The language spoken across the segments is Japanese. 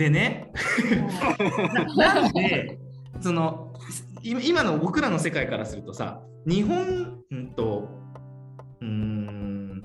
でね。ななんでその今今の僕らの世界からするとさ日本うんとうーん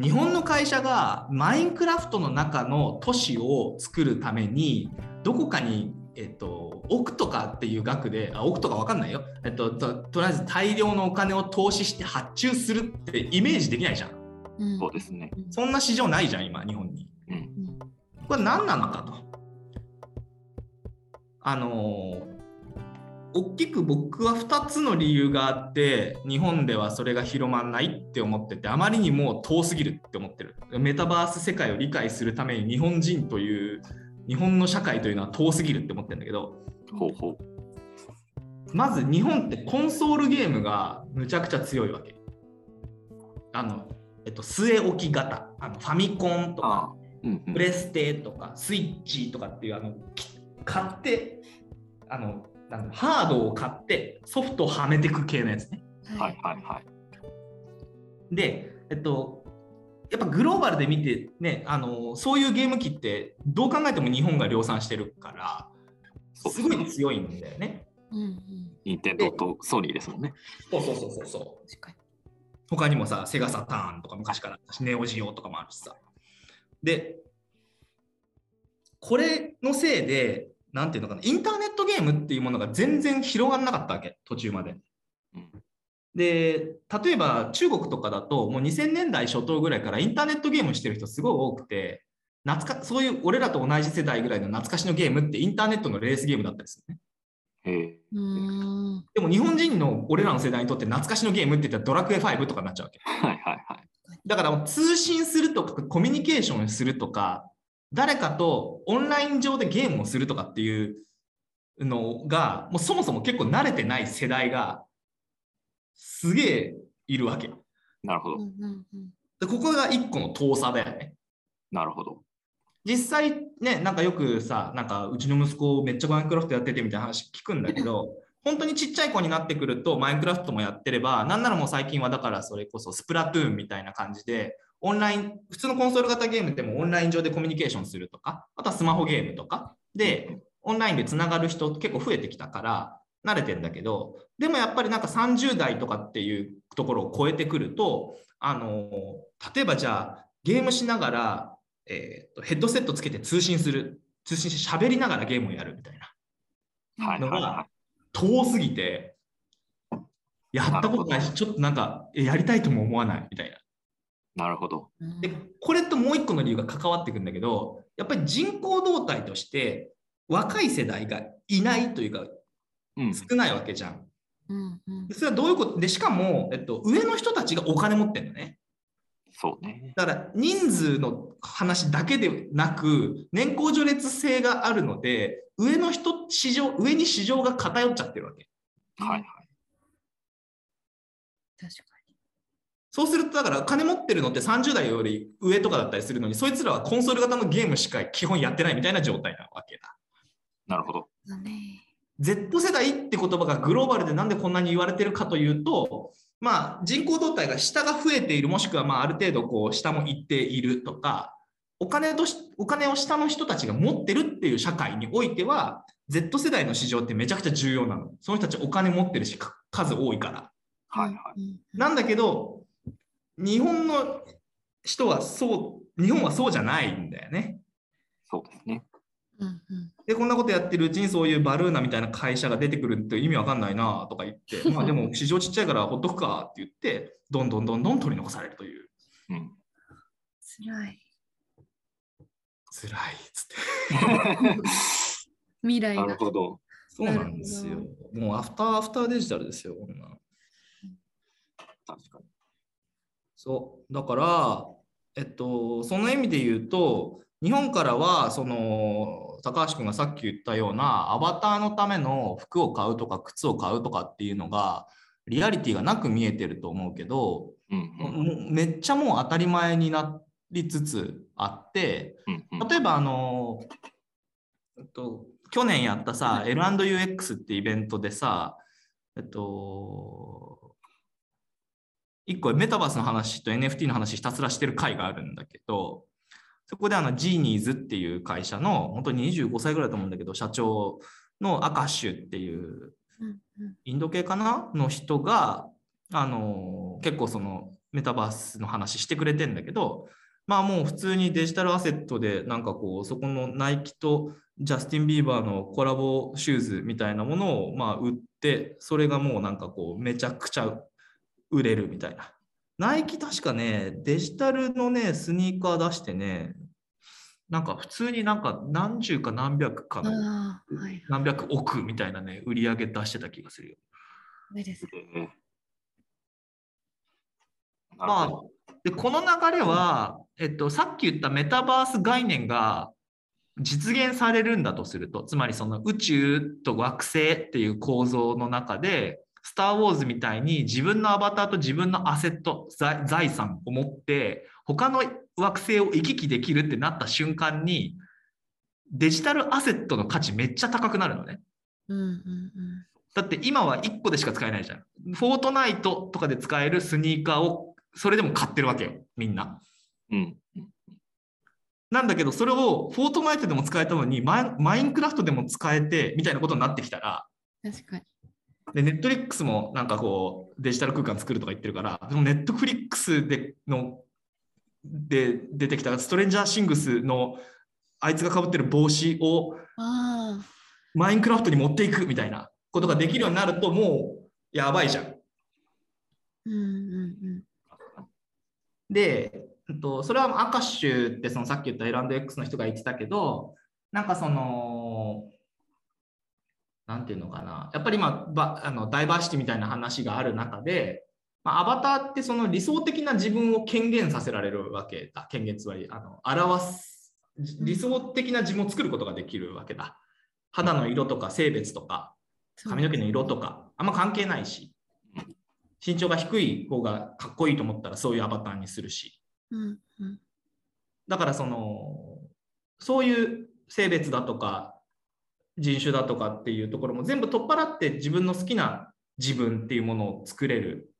日本の会社がマインクラフトの中の都市を作るためにどこかに、えっと、億とかっていう額であ億とか分かんないよ、えっと、ととりあえず大量のお金を投資して発注するってイメージできないじゃん。うん。そうですね。そんな市場ないじゃん今日本に。うん。これ何なのかと。あの大きく僕は2つの理由があって日本ではそれが広まんないって思っててあまりにも遠すぎるって思ってる。メタバース世界を理解するために日本人という日本の社会というのは遠すぎるって思ってるんだけど。まず日本ってコンソールゲームがむちゃくちゃ強いわけ。あの、えっと、据え置き型。あのファミコンとか。うんうんプレステとかスイッチとかっていうあのき買ってあのなんだハードを買ってソフトをはめていく系のやつね。はいはいはい。で、えっと、やっぱグローバルで見てねあのそういうゲーム機ってどう考えても日本が量産してるからすごい強いんだよね。うんうん任天堂とソニーですもんね。そうそうそうそうそう。他にもさ、セガサターンとか昔からあったし、ネオジオとかもあるしさ。で、これのせいで、なんていうのかな、インターネットゲームっていうものが全然広がらなかったわけ、途中まで。うんで、例えば中国とかだと、もう2000年代初頭ぐらいからインターネットゲームしてる人すごい多くて、懐かそういう俺らと同じ世代ぐらいの懐かしのゲームってインターネットのレースゲームだったりするね。でも日本人の俺らの世代にとって懐かしのゲームって言ったらドラクエ5とかになっちゃうわけ。はいはいはい。だからもう通信するとかコミュニケーションするとか誰かとオンライン上でゲームをするとかっていうのがもうそもそも結構慣れてない世代がすげえいるわけ。なるほど。でここが一個の遠さだよね。なるほど。実際ね、なんかよくさ、なんかうちの息子めっちゃマインクラフトやっててみたいな話聞くんだけど、本当にちっちゃい子になってくるとマインクラフトもやってれば、なんならもう最近はだからそれこそスプラトゥーンみたいな感じで、オンライン、普通のコンソール型ゲームでもオンライン上でコミュニケーションするとか、あとはスマホゲームとかで、オンラインでつながる人結構増えてきたから、慣れてんだけど、でもやっぱりなんか30代とかっていうところを超えてくると、あの例えばじゃあゲームしながら、えーとヘッドセットつけて通信する、通信して喋りながらゲームをやるみたいな。のが遠すぎて、やったことないし、ちょっとなんかえやりたいとも思わないみたいな。い。なるほど。うんで、これともう一個の理由が関わってくるんだけど、やっぱり人口動態として若い世代がいないというかうん。少ないわけじゃん。うんうんでそれはどういうこと？で、しかも、えっと、上の人たちがお金持ってるのね。そうね。だから人数の話だけでなく、年功序列性があるので、上の人、市場、上に市場が偏っちゃってるわけ。はいはい。確かそうすると、だから金持ってるのって30代より上とかだったりするのに、そいつらはコンソール型のゲームしか基本やってないみたいな状態なわけだ。なるほど。にだね Z 世代って言葉がグローバルでなんでこんなに言われてるかというと、まあ、人口動態が下が増えている、もしくはまあある程度こう下も行っているとか、お金としお金を下の人たちが持ってるっていう社会においては、Z 世代の市場ってめちゃくちゃ重要なの。その人たちお金持ってるし、か数多いから。はいはい。いなんだけど、日本の人はそう、日本はそうじゃないんだよね。そうですね。うんうんで、こんなことやってるうちにそういうバルーナみたいな会社が出てくるって意味わかんないなとか言って、まあでも市場ちっちゃいからほっとくかって言って、どんどんどんどん取り残されるという、うん。辛い辛いっつって。な 未来がるほど。そうなんですよ。もうアフターアフターデジタルですよ、こんなの確かに。そう。だから、えっと、その意味で言うと、日本からは、その、高橋君がさっき言ったような、アバターのための服を買うとか、靴を買うとかっていうのが、リアリティがなく見えてると思うけど、うんうんめっちゃもう当たり前になりつつあって、うんうん。例えばあの、えっと、去年やったさ、L&UX ってイベントでさ、えっと、一個メタバースの話と NFT の話ひたすらしてる回があるんだけど、そこであのジーニーズっていう会社の本当に25歳ぐらいだと思うんだけど社長のアカッシュっていうインド系かな？の人があの結構そのメタバースの話してくれてんだけどまあもう普通にデジタルアセットでなんかこうそこのナイキとジャスティン・ビーバーのコラボシューズみたいなものをまあ売ってそれがもうなんかこうめちゃくちゃ売れるみたいな。ナイキ確かねデジタルのねスニーカー出してねなんか普通になんか何十か何百かのはい。何百億みたいなね売り上げ出してた気がするよ。上です。まあ。で、この流れは、えっと、さっき言ったメタバース概念が実現されるんだとすると、つまりその宇宙と惑星っていう構造の中で、スター・ウォーズみたいに自分のアバターと自分のアセット、財財産を持って、他の惑星を行き来できるってなった瞬間に、デジタルアセットの価値めっちゃ高くなるのね。うんうんだって今は1個でしか使えないじゃん。フォートナイトとかで使えるスニーカーをそれでも買ってるわけよ、みんな。うん。なんだけど、それをフォートナイトでも使えたのにマイン、マインクラフトでも使えてみたいなことになってきたら、うん。確かに。で、ネットリックスもなんかこう、デジタル空間作るとか言ってるから、でもネットフリックスでので出てきた。ストレンジャーシングスのあいつがかぶってる帽子をマインクラフトに持っていくみたいなことができるようになると、もうやばいじゃん。うんうんで、うんとそれはアカッシュってそのさっき言った L&X の人が言ってたけど、なんかその、なんていうのかな、やっぱり今、ばあのダイバーシティみたいな話がある中で、まあ、アバターってその理想的な自分を権限させられるわけだ。権限つまり、あの表す、理想的な自分を作ることができるわけだ。肌の色とか性別とか、髪の毛の色とか、あんま関係ないし、身長が低い方がかっこいいと思ったらそういうアバターにするし、うんうんだからその、そういう性別だとか、人種だとかっていうところも全部取っ払って自分の好きな自分っていうものを作れる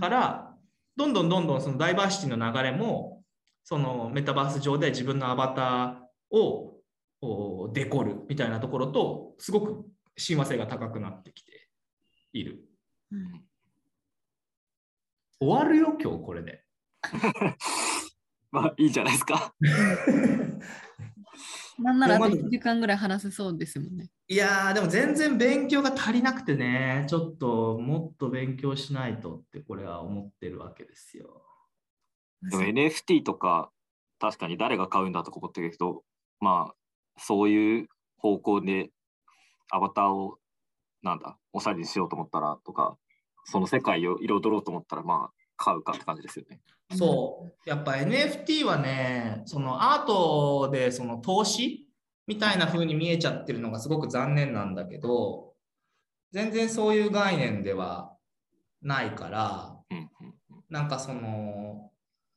から、どんどんどんどんそのダイバーシティの流れも、そのメタバース上で自分のアバターをおデコるみたいなところと、すごく親和性が高くなってきている。う ん終わるよ、今日これで。まあ、いいじゃないですか。なんならあとまだ1時間ぐらい話せそうですもんね。いやー、でも全然勉強が足りなくてね、ちょっともっと勉強しないとって、これは思ってるわけですよ。でも NFT とか、確かに誰が買うんだとか思ってるけど、まあ、そういう方向でアバターを、なんだ、おしゃれにしようと思ったらとか、その世界を彩ろうと思ったら、まあ、買うかって感じですよね。そう、やっぱ NFT はね、そのアートでその投資みたいな風に見えちゃってるのがすごく残念なんだけど、全然そういう概念ではないから、なんかその、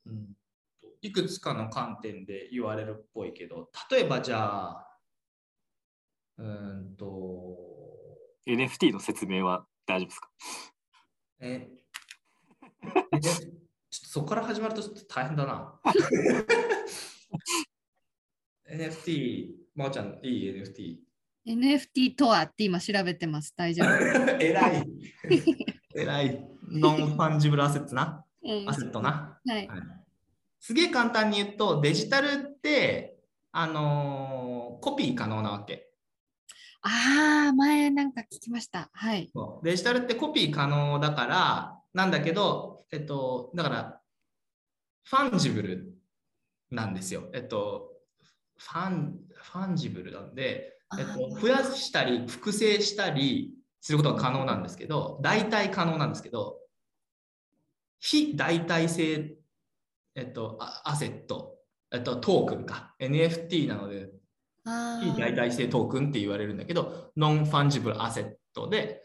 うん、いくつかの観点で言われるっぽいけど、例えばじゃあ、うーんと、NFT の説明は大丈夫ですか？え、そこから始まるとちょっと大変だな。NFT、まおちゃん、いい NFT。NFT とはって今調べてます。大丈夫。えらい。えらい。 non-fungible asset な？うん asset な？はい。はいすげえ簡単に言うと、デジタルって、あのーコピー可能なわけ。ああ、前なんか聞きました。はい。デジタルってコピー可能だから、なんだけど、えっと、だから、 fungibleなんですよ。えっと、 fun、fungible なんで、えっあと、増やしたり、複製したりすることが可能なんですけど、代替可能なんですけど、非代替性、えっと、ア asset、えっと、トークンか、NFT なので、あ非代替性トークンって言われるんだけど、 non-fungible asset で、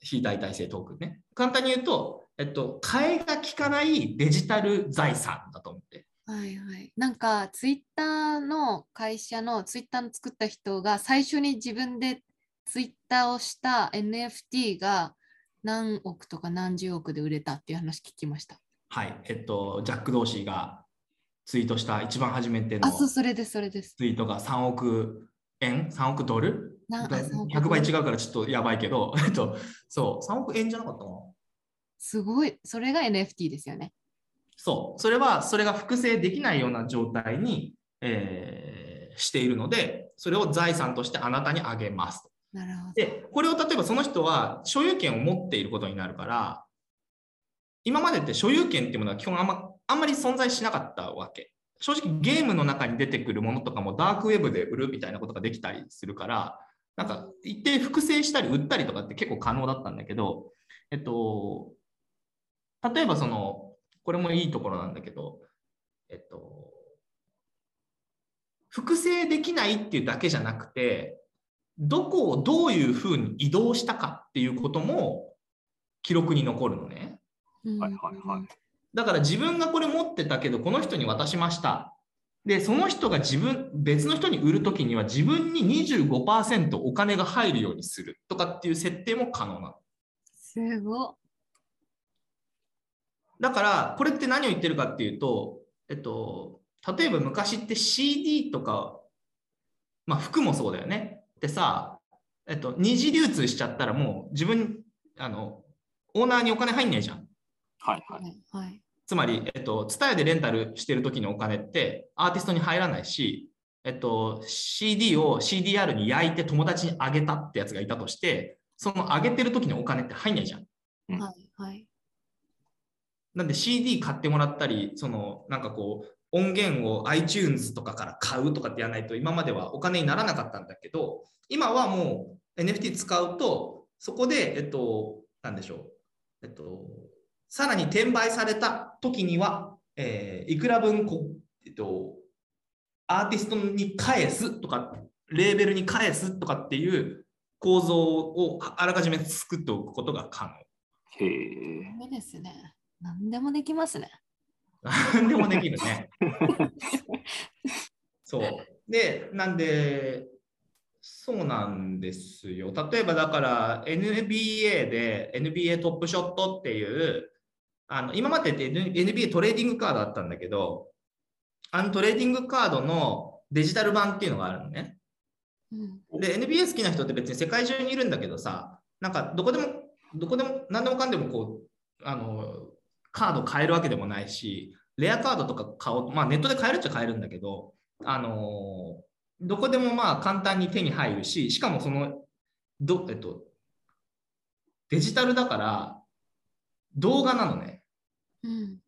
非代替性トークンね。簡単に言うと、えっと、替えが効かないデジタル財産だと思って。はいはい。なんかツイッターの会社のツイッターの作った人が最初に自分でツイッターをした NFT が何億とか何十億で売れたっていう話聞きました。はい。えっと、ジャック・ドーシーがツイートした一番初めてのあ、そう、それです、それです。ツイートが3億円 ?3 億ドル？なあ3億100倍違うからちょっとやばいけど、えっと、そう、3億円じゃなかったかな？すごい、それが NFT ですよね。そう、それは、それが複製できないような状態に、えーしているので、それを財産としてあなたにあげます。なるほど。で、これを例えばその人は所有権を持っていることになるから、今までって所有権っていうものは基本あんまあんまり存在しなかったわけ。正直ゲームの中に出てくるものとかもダークウェブで売るみたいなことができたりするから、なんか一定複製したり売ったりとかって結構可能だったんだけど、えっと、例えばその、これもいいところなんだけど、えっと、複製できないっていうだけじゃなくて、どこをどういうふうに移動したかっていうことも記録に残るのね。うんはいはいはい。だから自分がこれ持ってたけど、この人に渡しました。で、その人が自分、別の人に売るときには自分に25%お金が入るようにするとかっていう設定も可能なの。すごだから、これって何を言ってるかっていうと、えっと、例えば昔って CD とか、まあ服もそうだよね。でさ、えっと、二次流通しちゃったらもう自分、あの、オーナーにお金入んないじゃん。はいはい。い。はい。つまり、えっと、TSUTAYA でレンタルしてる時のお金ってアーティストに入らないし、えっと、CD を CDR に焼いて友達にあげたってやつがいたとして、そのあげてる時のお金って入んないじゃん。はい。はい。なんで CD 買ってもらったり、そのなんかこう音源を iTunes とかから買うとかってやらないと今まではお金にならなかったんだけど、今はもう NFT 使うと、そこで、えっと、なんでしょう、えっと、さらに転売された時には、えーいくら分こ、えっと、アーティストに返すとか、レーベルに返すとかっていう構造をあらかじめ作っておくことが可能。へえ。ダメですね。何でもできますね。何でもできるね。そう。で、なんで、そうなんですよ。例えばだから NBA で NBA トップショットっていう、あの今までって NBA トレーディングカードあったんだけど、あのトレーディングカードのデジタル版っていうのがあるのね。うん。で、NBA 好きな人って別に世界中にいるんだけどさ、なんかどこでも、どこでも、何でもかんでもこう、あの、カード買えるわけでもないし、レアカードとか買おうと、まあネットで買えるっちゃ買えるんだけど、あの、どこでもまあ簡単に手に入るし、しかもその、ど、えっと、デジタルだから動画なのね。うん。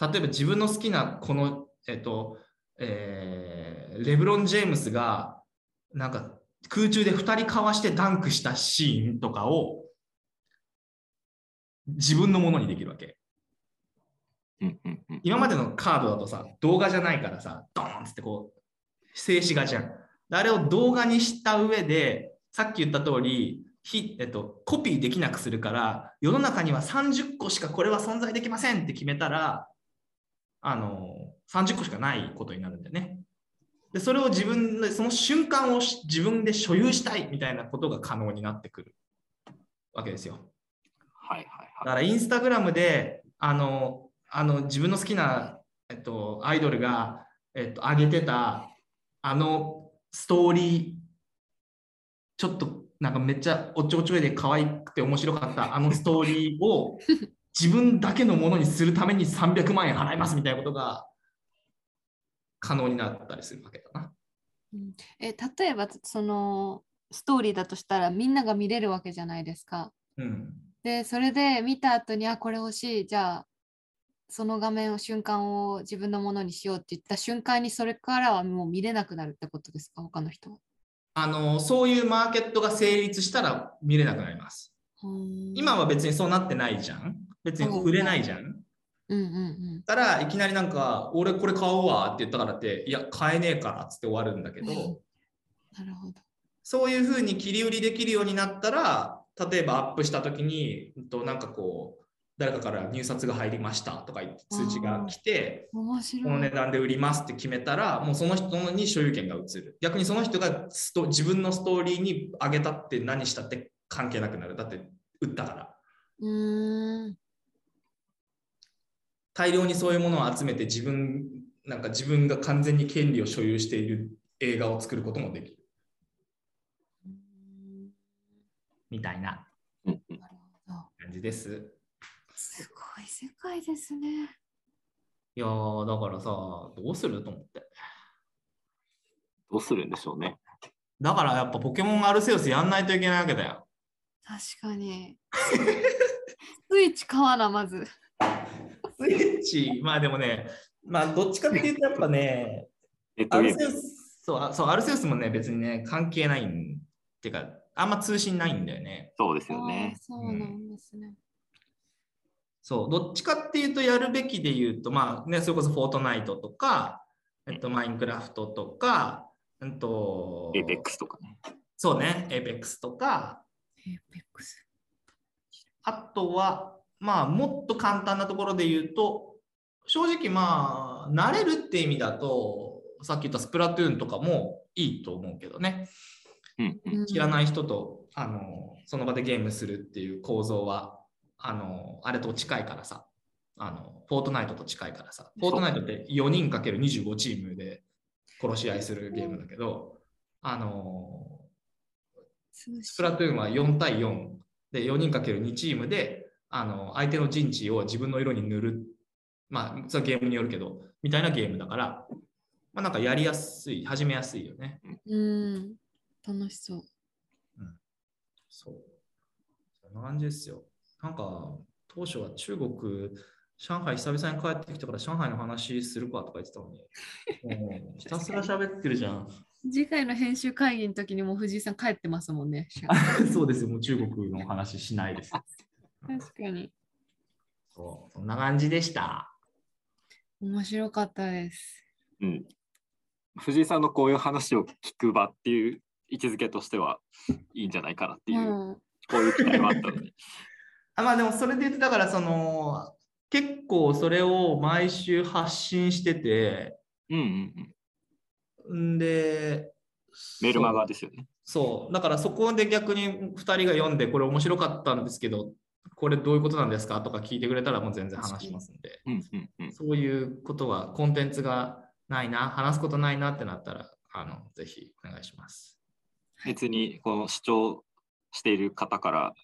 例えば自分の好きなこの、えっと、えーレブロン・ジェームスがなんか空中で2人かわしてダンクしたシーンとかを自分のものにできるわけ。うんうんうん。今までのカードだとさ、動画じゃないからさ、ドーンっつってこう、静止画じゃん。あれを動画にした上で、さっき言った通り、ひえっと、コピーできなくするから、世の中には30個しかこれは存在できませんって決めたら、あの、30個しかないことになるんだよね。で、それを自分で、その瞬間をし自分で所有したいみたいなことが可能になってくるわけですよ。はいはいだはい。からインスタグラムであのあの自分の好きな、えっと、アイドルが、えっと、上げてたあのストーリーちょっとなんかめっちゃおっちょこちょいで可愛くて面白かったあのストーリーを自分だけのものにするために300万円払いますみたいなことが可能になったりするわけだな。え、例えば、その、ストーリーだとしたらみんなが見れるわけじゃないですか。うん、で、それで見た後に、あ、これ欲しい。じゃあ、その画面を、瞬間を自分のものにしようって言った瞬間に、それからはもう見れなくなるってことですか、他の人は。あのそういうマーケットが成立したら見れなくなります。今は別にそうなってないじゃん。別に売れないじゃん。うんうんうん。たらいきなりなんか、俺これ買おうわって言ったからって、いや、買えねえからっつって終わるんだけど、なるほど。そういうふうに切り売りできるようになったら、例えばアップしたときに、うんとなんかこう、誰かから入札が入りましたとか言って通知が来て。この値段で売りますって決めたら、もうその人に所有権が移る。逆にその人がスト自分のストーリーに上げたって何したって関係なくなる。だって売ったから。うーん。大量にそういうものを集めて自分なんか自分が完全に権利を所有している映画を作ることもできるうんみたいな。感じです。すごい世界ですね。いやーだからさ、どうすると思って。どうするんでしょうね。だからやっぱポケモンアルセウスやんないといけないわけだよ。確かに。スイッチ買わな、まず。スイッチ、まあでもね、まあどっちかっていうとやっぱね。アルセウス、そう、あそうアルセウスもね、別にね、関係ないんっていうか、あんま通信ないんだよね。そうですあよねー。そうなんですね。そう、どっちかっていうとやるべきで言うと、まあね、それこそフォートナイトとか、えっと、 Minecraft とか、うんと、 Apex とかね。そうね、エイペックスとか、エイペックス。あとは、まあ、もっと簡単なところで言うと、正直まあ、慣れるって意味だと、さっき言ったスプラトゥーンとかもいいと思うけどね。うんうん。知らない人と、あの、その場でゲームするっていう構造は、あの、あれと近いからさ、あの、フォートナイトと近いからさ、フォートナイトって4人 ×25 チームで殺し合いするゲームだけど、あの、スプラトゥーンは4対4で4人かける2チームであの相手の陣地を自分の色に塗る。まあ、それはゲームによるけど、みたいなゲームだから、まあ、なんかやりやすい、始めやすいよね。うん。楽しそう。そう。そんな感じですよ。なんか、当初は中国、上海久々に帰ってきたから上海の話するかとか言ってたのに、もうひたすら喋ってるじゃん。次回の編集会議の時にもう藤井さん帰ってますもんね。そうですよ、もう中国の話しないです。確かに。そう、そんな感じでした。面白かったです。うん。藤井さんのこういう話を聞く場っていう位置づけとしてはいいんじゃないかなっていう、うん。こういう期待はあったので。あまあでもそれで言ってだからその結構それを毎週発信しててうんうんうん。んでメルマガですよね。そうだからそこで逆に2人が読んでこれ面白かったんですけどこれどういうことなんですかとか聞いてくれたらもう全然話しますんでうんうんうん。そういうことはコンテンツがないな話すことないなってなったらあのぜひお願いします。別にこの視聴している方から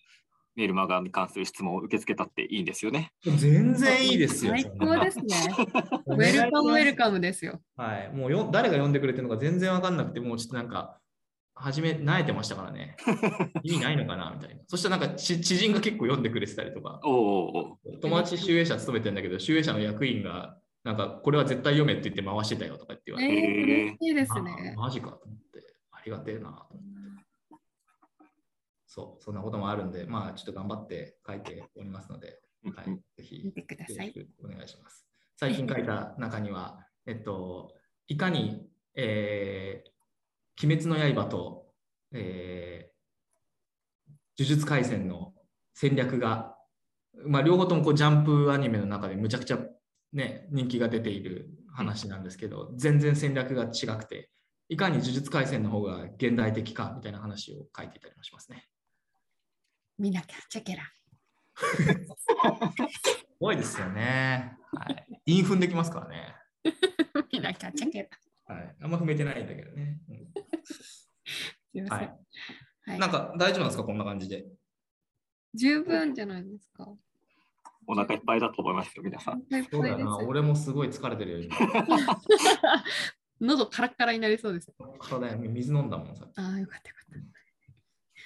メルマガに関する質問を受け付けたっていいんですよね。全然いいですよ。最高ですね。ウェルカムウェルカムですよ。はい、もうよ誰が読んでくれてるのか全然わかんなくて、もうちょっとなんか、初め、慣れてましたからね。意味ないのかなみたいな。そしたらなんか知知人が結構読んでくれてたりとか、おうおうおう友達集英社勤めてんだけど、集英社の役員が、なんか、これは絶対読めって言って回してたよとか言って言わえれて、ー、嬉しいですあね。マジかと思って、ありがてえなと思って。そう、そんなこともあるんで、まあ、ちょっと頑張って書いておりますので、はい、ぜひ見てください。お願いします。最近書いた中には、えっと、いかに、えー、鬼滅の刃と、えー、呪術廻戦の戦略が、まあ、両方ともこうジャンプアニメの中でむちゃくちゃ、ね、人気が出ている話なんですけど、全然戦略が違くて、いかに呪術廻戦の方が現代的かみたいな話を書いていたりもしますね。見なきゃチェケラ。多いですよね。はい。インフンできますからね。見なきゃチェケラ。はい。あんま踏めてないんだけどね。うんすいません。はい。はいなんか大丈夫なんですか？こんな感じで。十分じゃないですか。お腹いっぱいだと思いますよ、皆さん。そうだよな。俺もすごい疲れてるよ。今 喉カラッカラになりそうです。体や水飲んだもんさ。ああ、よかったよ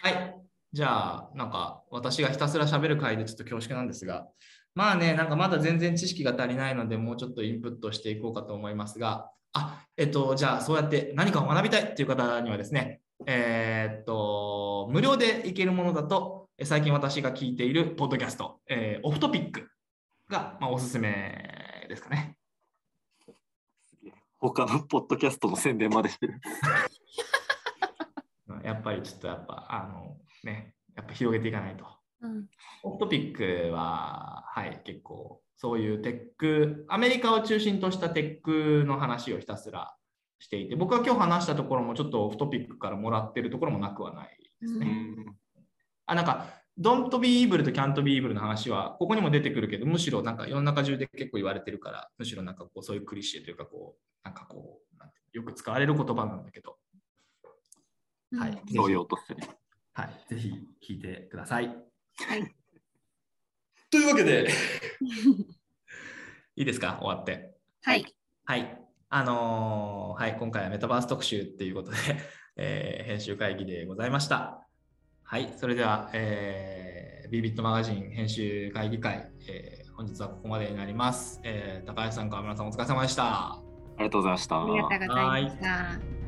かっはい。じゃあ、なんか私がひたすら喋る回でちょっと恐縮なんですが、まあね、なんかまだ全然知識が足りないので、もうちょっとインプットしていこうかと思いますが、あ、えっと、じゃあそうやって何かを学びたいっていう方にはですね、えーっと、無料でいけるものだと、え最近私が聞いているポッドキャスト、えーオフトピックが、まあ、おすすめですかね。他のポッドキャストの宣伝までしてる。うんやっぱりちょっとやっぱ、あのね、やっぱ広げていかないと。た。うん。オフトピックは、はい、結構そういうテック、アメリカを中心としたテックの話をひたすらしていて、僕が今日話したところもちょっとオフトピックからもらってるところもなくはないですうね。んあ、なんか、Don't be evil と can't be evil の話は、ここにも出てくるけど、むしろなんか世の中中で結構言われてるから、むしろなんかこうそういうクリシェというか、こう、なんかこう、よく使われる言葉なんだけど、はいうんそういうとしてね。はい、ぜひ聞いてください。はい。というわけで、いいですか、終わって。はい。はい。あのーはい、今回はメタバース特集っていうことで、えー編集会議でございました。はい、それでは、えー、ビビットマガジン編集会議会、えー本日はここまでになります。えー高橋さん、川村さん、お疲れ様でした。ありがとうございました。ありがとうございました。